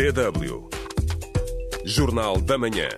DW. Jornal da Manhã.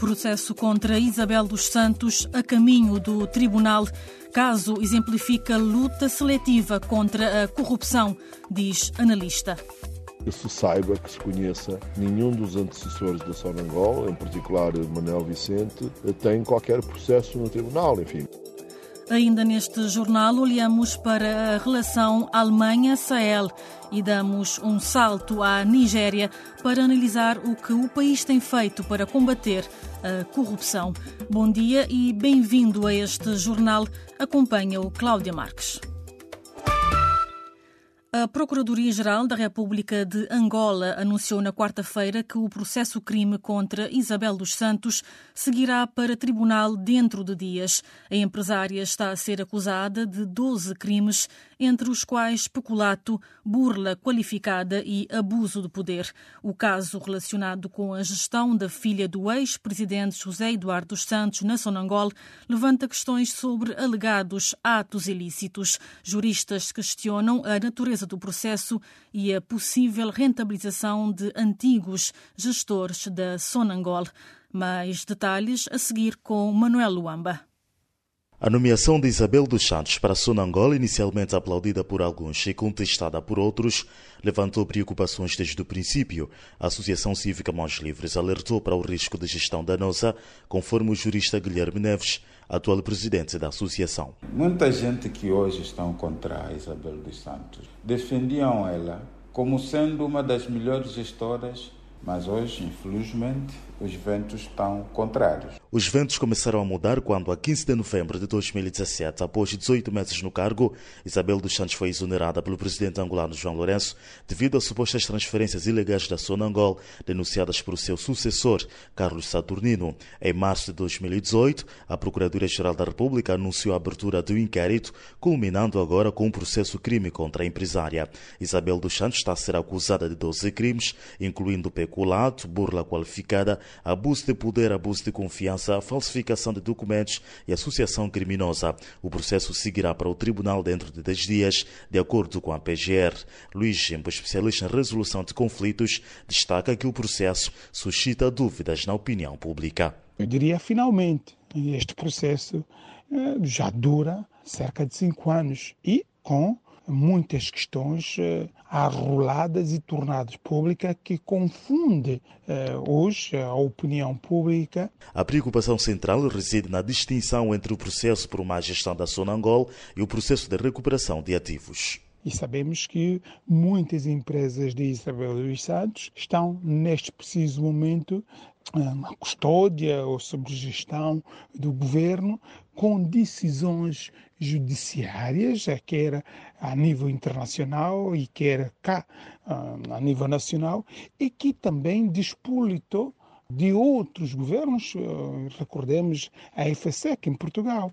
Processo contra Isabel dos Santos a caminho do tribunal. Caso exemplifica luta seletiva contra a corrupção, diz analista. Que se saiba, que se conheça, nenhum dos antecessores da Sonangol, em particular Manuel Vicente, tem qualquer processo no tribunal, enfim. Ainda neste jornal, olhamos para a relação Alemanha-Sahel e damos um salto à Nigéria para analisar o que o país tem feito para combater a corrupção. Bom dia e bem-vindo a este jornal. Acompanha o Cláudia Marques. A Procuradoria-Geral da República de Angola anunciou na quarta-feira que o processo-crime contra Isabel dos Santos seguirá para tribunal dentro de dias. A empresária está a ser acusada de 12 crimes, entre os quais peculato, burla qualificada e abuso de poder. O caso relacionado com a gestão da filha do ex-presidente José Eduardo dos Santos na Sonangol levanta questões sobre alegados atos ilícitos. Juristas questionam a natureza do processo e a possível rentabilização de antigos gestores da Sonangol. Mais detalhes a seguir com Manuel Luamba. A nomeação de Isabel dos Santos para Sonangol, inicialmente aplaudida por alguns e contestada por outros, levantou preocupações desde o princípio. A Associação Cívica Mãos Livres alertou para o risco de gestão danosa, conforme o jurista Guilherme Neves, atual presidente da associação. Muita gente que hoje estão contra a Isabel dos Santos defendiam ela como sendo uma das melhores gestoras mas hoje, infelizmente, os ventos estão contrários. Os ventos começaram a mudar quando, a 15 de novembro de 2017, após 18 meses no cargo, Isabel dos Santos foi exonerada pelo presidente angolano João Lourenço devido a supostas transferências ilegais da Sonangol denunciadas por seu sucessor, Carlos Saturnino. Em março de 2018, a Procuradoria-Geral da República anunciou a abertura do inquérito, culminando agora com um processo crime contra a empresária. Isabel dos Santos está a ser acusada de 12 crimes, incluindo peculato, burla qualificada, abuso de poder, abuso de confiança, falsificação de documentos e associação criminosa. O processo seguirá para o tribunal dentro de 10 dias, de acordo com a PGR. Luiz especialista em resolução de conflitos, destaca que o processo suscita dúvidas na opinião pública. Eu diria finalmente, este processo já dura cerca de cinco anos e com muitas questões eh, arroladas e tornadas públicas que confunde eh, hoje a opinião pública. A preocupação central reside na distinção entre o processo por má gestão da Sonangol e o processo de recuperação de ativos. E sabemos que muitas empresas de Isabel dos Santos estão, neste preciso momento, na custódia ou sob gestão do governo, com decisões judiciárias, quer a nível internacional e quer cá a nível nacional, e que também despolitou de outros governos, recordemos a FSEC em Portugal,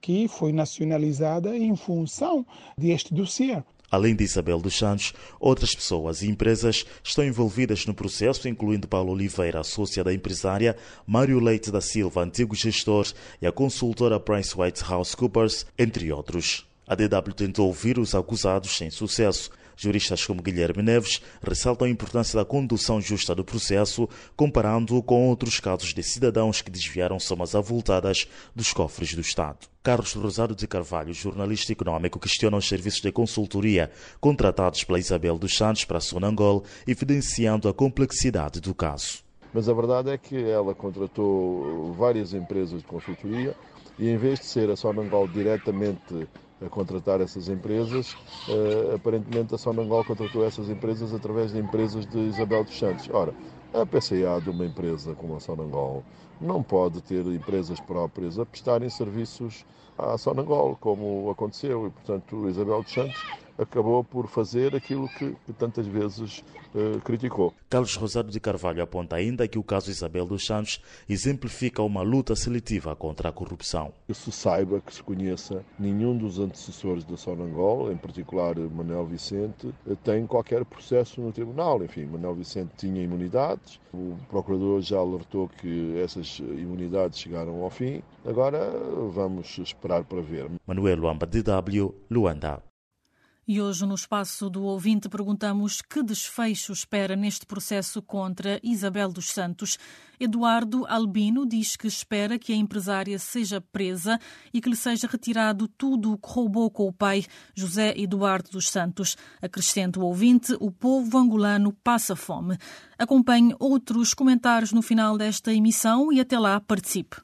que foi nacionalizada em função deste dossiê. Além de Isabel dos Santos, outras pessoas e empresas estão envolvidas no processo, incluindo Paulo Oliveira, sócia da empresária, Mário Leite da Silva, antigo gestor, e a consultora PricewaterhouseCoopers, entre outros. A DW tentou ouvir os acusados sem sucesso. Juristas como Guilherme Neves ressaltam a importância da condução justa do processo, comparando-o com outros casos de cidadãos que desviaram somas avultadas dos cofres do Estado. Carlos Rosário de Carvalho, jornalista econômico, questiona os serviços de consultoria contratados pela Isabel dos Santos para a Sonangol, evidenciando a complexidade do caso. Mas a verdade é que ela contratou várias empresas de consultoria e, em vez de ser a Sonangol diretamente a contratar essas empresas. Uh, aparentemente a Sonangol contratou essas empresas através de empresas de Isabel dos Santos. Ora, a PCA de uma empresa como a Sonangol não pode ter empresas próprias a prestarem serviços à Sonangol, como aconteceu, e portanto Isabel dos Santos acabou por fazer aquilo que, que tantas vezes uh, criticou. Carlos Rosário de Carvalho aponta ainda que o caso Isabel dos Santos exemplifica uma luta seletiva contra a corrupção. Que se saiba, que se conheça, nenhum dos antecessores da Sonangol, em particular Manuel Vicente, tem qualquer processo no tribunal. Enfim, Manuel Vicente tinha imunidades, o procurador já alertou que essas imunidades chegaram ao fim. Agora vamos esperar para ver. Manuel Luamba, DW, Luanda. E hoje, no espaço do ouvinte, perguntamos que desfecho espera neste processo contra Isabel dos Santos. Eduardo Albino diz que espera que a empresária seja presa e que lhe seja retirado tudo o que roubou com o pai, José Eduardo dos Santos. Acrescenta o ouvinte, o povo angolano passa fome. Acompanhe outros comentários no final desta emissão e até lá participe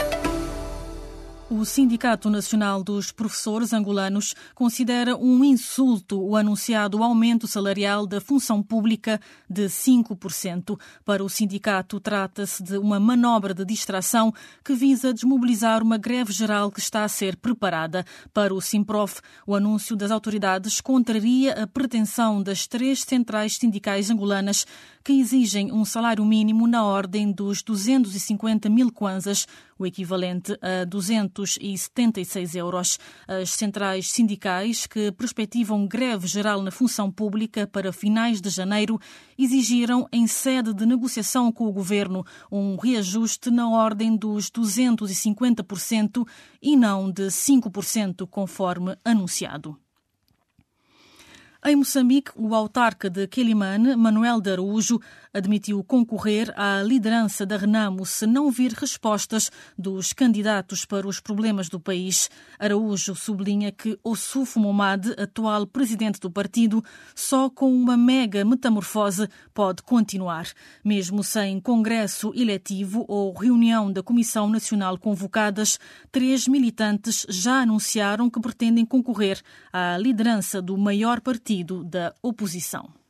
O Sindicato Nacional dos Professores Angolanos considera um insulto o anunciado aumento salarial da função pública de 5%. Para o sindicato, trata-se de uma manobra de distração que visa desmobilizar uma greve geral que está a ser preparada. Para o Simprof, o anúncio das autoridades contraria a pretensão das três centrais sindicais angolanas que exigem um salário mínimo na ordem dos 250 mil kwanzas, o equivalente a 276 euros. As centrais sindicais, que perspectivam greve geral na função pública para finais de janeiro, exigiram, em sede de negociação com o governo, um reajuste na ordem dos 250% e não de 5%, conforme anunciado. Em Moçambique, o autarca de Quelimane, Manuel de Araújo, admitiu concorrer à liderança da Renamo se não vir respostas dos candidatos para os problemas do país. Araújo sublinha que Ossuf Momad, atual presidente do partido, só com uma mega metamorfose pode continuar. Mesmo sem congresso eletivo ou reunião da Comissão Nacional convocadas, três militantes já anunciaram que pretendem concorrer à liderança do maior partido da oposição.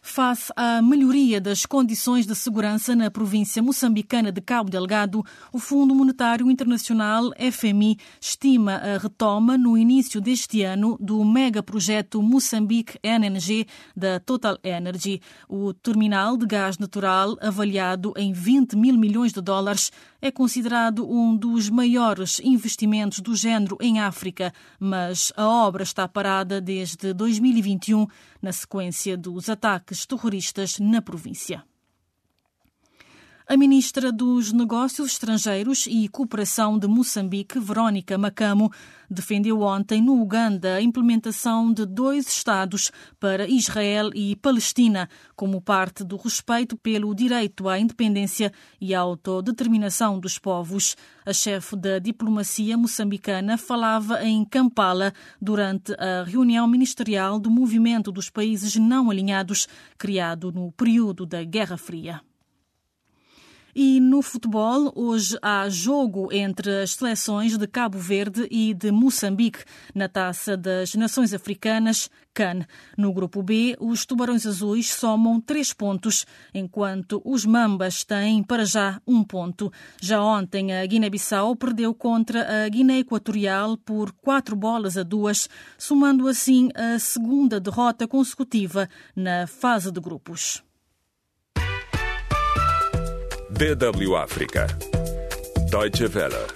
Face à melhoria das condições de segurança na província moçambicana de Cabo Delgado, o Fundo Monetário Internacional, FMI, estima a retoma no início deste ano do megaprojeto Moçambique NNG da Total Energy. O terminal de gás natural, avaliado em 20 mil milhões de dólares, é considerado um dos maiores investimentos do género em África, mas a obra está parada desde 2021, na sequência dos ataques terroristas na província. A ministra dos Negócios Estrangeiros e Cooperação de Moçambique, Verónica Macamo, defendeu ontem no Uganda a implementação de dois Estados para Israel e Palestina, como parte do respeito pelo direito à independência e à autodeterminação dos povos. A chefe da diplomacia moçambicana falava em Kampala durante a reunião ministerial do Movimento dos Países Não Alinhados, criado no período da Guerra Fria. E no futebol, hoje há jogo entre as seleções de Cabo Verde e de Moçambique na Taça das Nações Africanas, CAN. No grupo B, os Tubarões Azuis somam três pontos, enquanto os Mambas têm para já um ponto. Já ontem, a Guiné-Bissau perdeu contra a Guiné Equatorial por quatro bolas a duas, somando assim a segunda derrota consecutiva na fase de grupos. DW África. Deutsche Welle.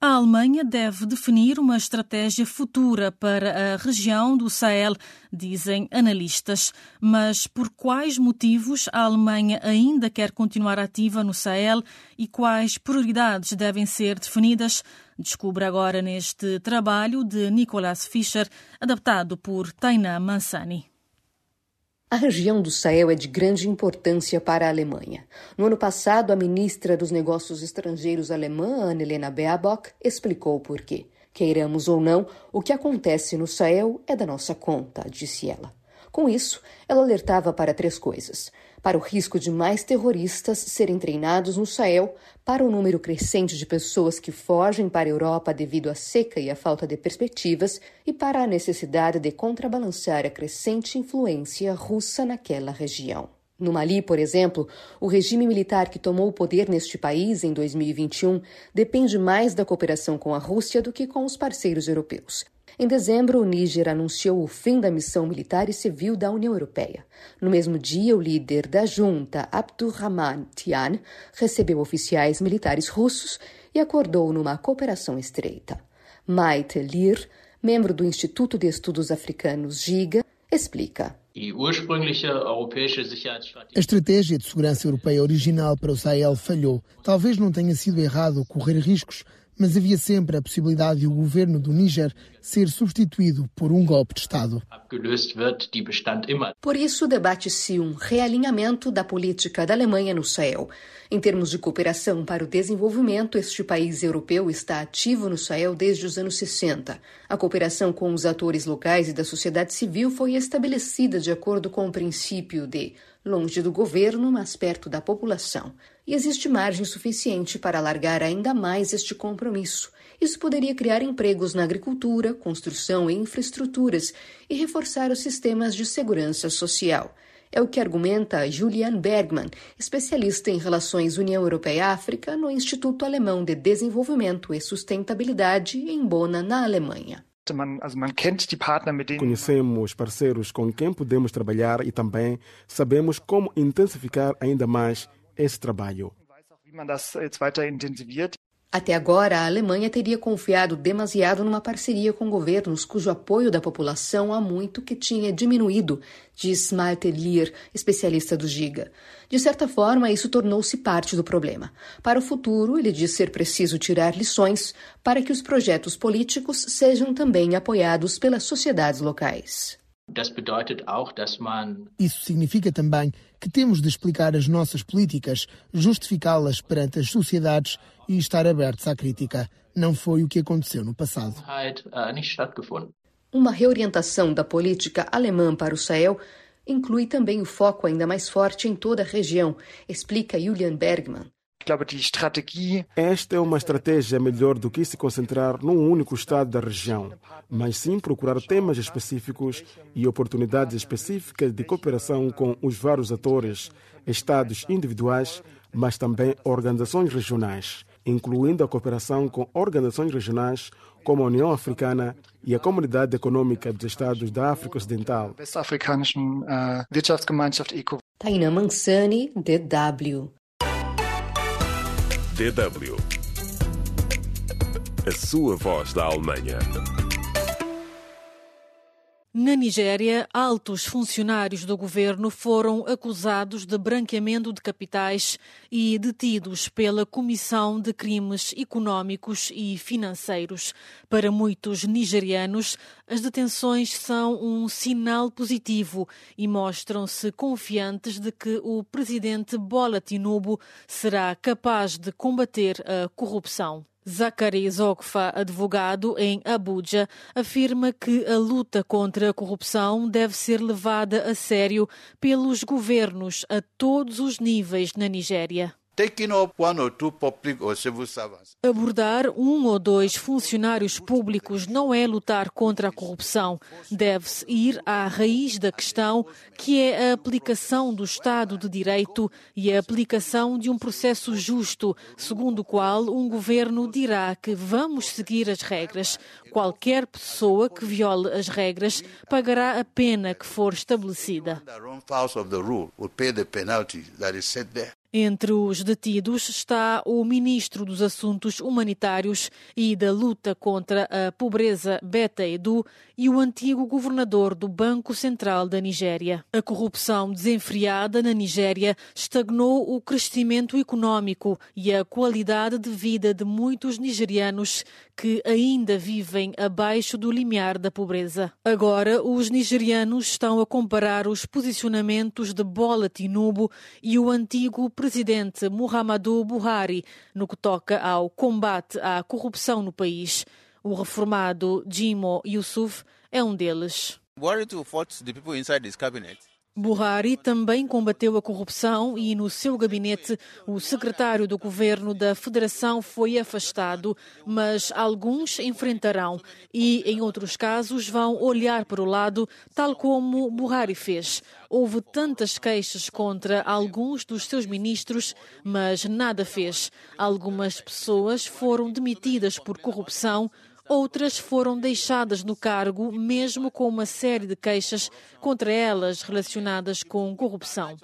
A Alemanha deve definir uma estratégia futura para a região do Sahel, dizem analistas. Mas por quais motivos a Alemanha ainda quer continuar ativa no Sahel e quais prioridades devem ser definidas? Descubra agora neste trabalho de Nicolas Fischer, adaptado por Taina Mansani. A região do Sahel é de grande importância para a Alemanha. No ano passado, a ministra dos Negócios Estrangeiros alemã, Annelena Baerbock, explicou por quê. Queiramos ou não, o que acontece no Sahel é da nossa conta, disse ela. Com isso, ela alertava para três coisas: para o risco de mais terroristas serem treinados no Sahel, para o número crescente de pessoas que fogem para a Europa devido à seca e à falta de perspectivas, e para a necessidade de contrabalançar a crescente influência russa naquela região. No Mali, por exemplo, o regime militar que tomou o poder neste país em 2021 depende mais da cooperação com a Rússia do que com os parceiros europeus. Em dezembro, o Níger anunciou o fim da missão militar e civil da União Europeia. No mesmo dia, o líder da junta, Abdurrahman Tian, recebeu oficiais militares russos e acordou numa cooperação estreita. Maite Lir, membro do Instituto de Estudos Africanos GIGA, explica. A estratégia de segurança europeia original para o Sahel falhou. Talvez não tenha sido errado correr riscos, mas havia sempre a possibilidade de o governo do Níger ser substituído por um golpe de Estado. Por isso, debate-se um realinhamento da política da Alemanha no Sahel. Em termos de cooperação para o desenvolvimento, este país europeu está ativo no Sahel desde os anos 60. A cooperação com os atores locais e da sociedade civil foi estabelecida de acordo com o princípio de longe do governo, mas perto da população e existe margem suficiente para alargar ainda mais este compromisso. Isso poderia criar empregos na agricultura, construção e infraestruturas e reforçar os sistemas de segurança social. É o que argumenta Julian Bergman, especialista em relações União Europeia-África no Instituto Alemão de Desenvolvimento e Sustentabilidade em Bona, na Alemanha. Conhecemos parceiros com quem podemos trabalhar e também sabemos como intensificar ainda mais esse trabalho. Até agora, a Alemanha teria confiado demasiado numa parceria com governos cujo apoio da população há muito que tinha diminuído, diz Malte Lier, especialista do Giga. De certa forma, isso tornou-se parte do problema. Para o futuro, ele diz ser preciso tirar lições para que os projetos políticos sejam também apoiados pelas sociedades locais. Isso significa também que temos de explicar as nossas políticas, justificá-las perante as sociedades e estar abertos à crítica. Não foi o que aconteceu no passado. Äh, Uma reorientação da política alemã para o Sahel inclui também o foco ainda mais forte em toda a região, explica Julian Bergman. Esta é uma estratégia melhor do que se concentrar num único estado da região, mas sim procurar temas específicos e oportunidades específicas de cooperação com os vários atores, estados individuais, mas também organizações regionais, incluindo a cooperação com organizações regionais como a União Africana e a Comunidade Econômica dos Estados da África Ocidental. Taina Mansani, DW. DW. A sua voz da Alemanha. Na Nigéria, altos funcionários do governo foram acusados de branqueamento de capitais e detidos pela Comissão de Crimes Económicos e Financeiros. Para muitos nigerianos, as detenções são um sinal positivo e mostram-se confiantes de que o presidente Bola Tinubu será capaz de combater a corrupção. Zachary Zogfa, advogado em Abuja, afirma que a luta contra a corrupção deve ser levada a sério pelos governos a todos os níveis na Nigéria. Abordar um ou dois funcionários públicos não é lutar contra a corrupção. Deve-se ir à raiz da questão, que é a aplicação do Estado de Direito e a aplicação de um processo justo, segundo o qual um governo dirá que vamos seguir as regras. Qualquer pessoa que viole as regras pagará a pena que for estabelecida. Entre os detidos está o ministro dos Assuntos Humanitários e da Luta contra a Pobreza, Beta Edu, e o antigo governador do Banco Central da Nigéria. A corrupção desenfreada na Nigéria estagnou o crescimento econômico e a qualidade de vida de muitos nigerianos que ainda vivem abaixo do limiar da pobreza. Agora, os nigerianos estão a comparar os posicionamentos de Bola Tinubu e o antigo presidente Muhammadu Buhari no que toca ao combate à corrupção no país. O reformado Jimo Yusuf é um deles. Buhari também combateu a corrupção e, no seu gabinete, o secretário do governo da Federação foi afastado, mas alguns enfrentarão e, em outros casos, vão olhar para o lado, tal como Buhari fez. Houve tantas queixas contra alguns dos seus ministros, mas nada fez. Algumas pessoas foram demitidas por corrupção Outras foram deixadas no cargo, mesmo com uma série de queixas contra elas relacionadas com corrupção.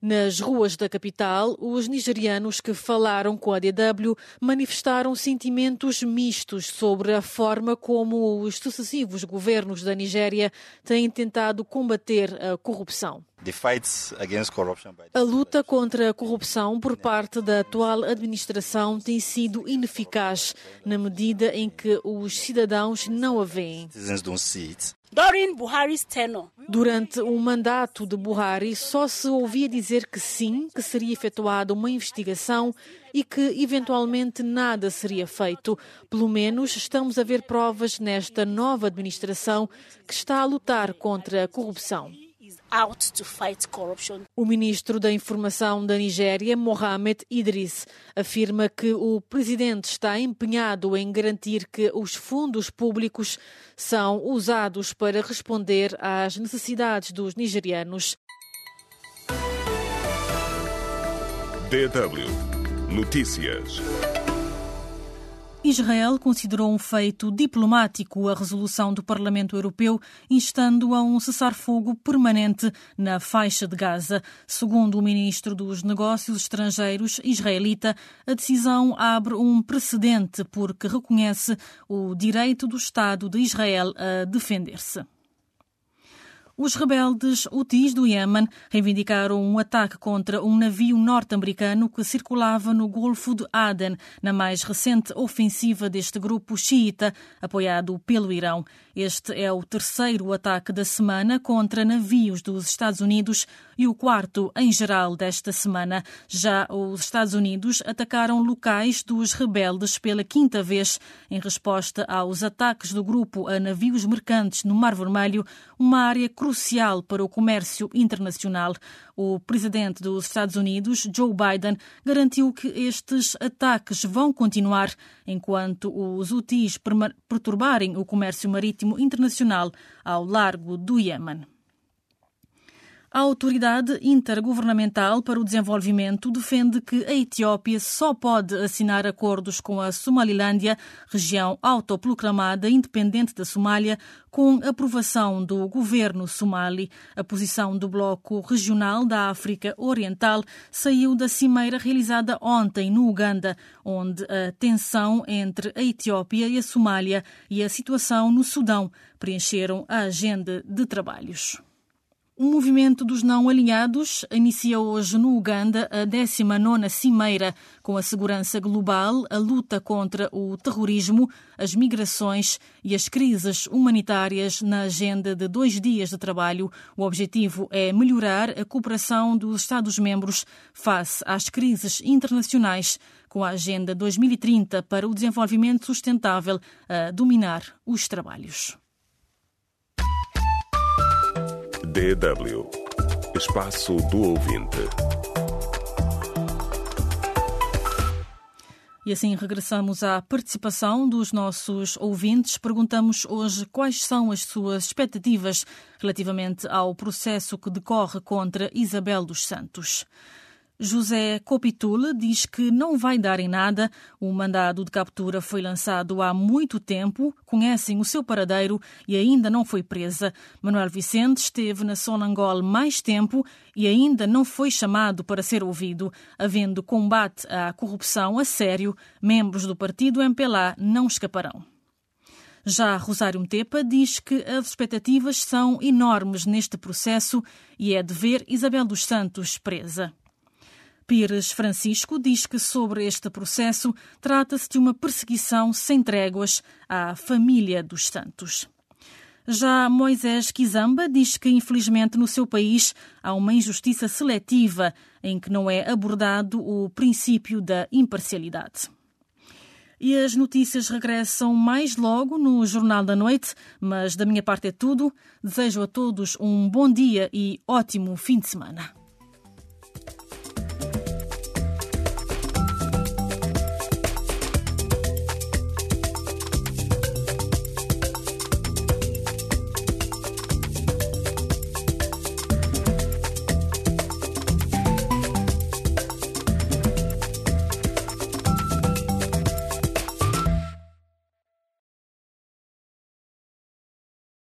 Nas ruas da capital, os nigerianos que falaram com a DW manifestaram sentimentos mistos sobre a forma como os sucessivos governos da Nigéria têm tentado combater a corrupção. A luta contra a corrupção por parte da atual administração tem sido ineficaz na medida em que os cidadãos não a veem. Durante o mandato de Buhari, só se ouvia dizer que sim, que seria efetuada uma investigação e que eventualmente nada seria feito. Pelo menos estamos a ver provas nesta nova administração que está a lutar contra a corrupção. O ministro da Informação da Nigéria, Mohamed Idris, afirma que o presidente está empenhado em garantir que os fundos públicos são usados para responder às necessidades dos nigerianos. DW Notícias. Israel considerou um feito diplomático a resolução do Parlamento Europeu instando a um cessar-fogo permanente na faixa de Gaza. Segundo o ministro dos Negócios Estrangeiros israelita, a decisão abre um precedente porque reconhece o direito do Estado de Israel a defender-se. Os rebeldes Houthis do Iêmen reivindicaram um ataque contra um navio norte-americano que circulava no Golfo de Aden, na mais recente ofensiva deste grupo xiita, apoiado pelo Irão. Este é o terceiro ataque da semana contra navios dos Estados Unidos e o quarto em geral desta semana. Já os Estados Unidos atacaram locais dos rebeldes pela quinta vez em resposta aos ataques do grupo a navios mercantes no Mar Vermelho, uma área crucial para o comércio internacional. O presidente dos Estados Unidos, Joe Biden, garantiu que estes ataques vão continuar enquanto os Houthis perturbarem o comércio marítimo internacional ao largo do Iêmen. A Autoridade Intergovernamental para o Desenvolvimento defende que a Etiópia só pode assinar acordos com a Somalilândia, região autoproclamada independente da Somália, com aprovação do governo somali. A posição do Bloco Regional da África Oriental saiu da cimeira realizada ontem no Uganda, onde a tensão entre a Etiópia e a Somália e a situação no Sudão preencheram a agenda de trabalhos. O movimento dos não alinhados inicia hoje no Uganda a 19 Cimeira com a segurança global, a luta contra o terrorismo, as migrações e as crises humanitárias na agenda de dois dias de trabalho. O objetivo é melhorar a cooperação dos Estados-membros face às crises internacionais, com a Agenda 2030 para o Desenvolvimento Sustentável a dominar os trabalhos. DW Espaço do Ouvinte. E assim regressamos à participação dos nossos ouvintes. Perguntamos hoje quais são as suas expectativas relativamente ao processo que decorre contra Isabel dos Santos. José Copitul diz que não vai dar em nada. O mandado de captura foi lançado há muito tempo, conhecem o seu paradeiro e ainda não foi presa. Manuel Vicente esteve na Sonangol mais tempo e ainda não foi chamado para ser ouvido. Havendo combate à corrupção a sério, membros do partido MPLA não escaparão. Já Rosário Metepa diz que as expectativas são enormes neste processo e é de ver Isabel dos Santos presa. Pires Francisco diz que sobre este processo trata-se de uma perseguição sem tréguas à família dos Santos. Já Moisés Kizamba diz que, infelizmente, no seu país há uma injustiça seletiva em que não é abordado o princípio da imparcialidade. E as notícias regressam mais logo no Jornal da Noite, mas da minha parte é tudo. Desejo a todos um bom dia e ótimo fim de semana.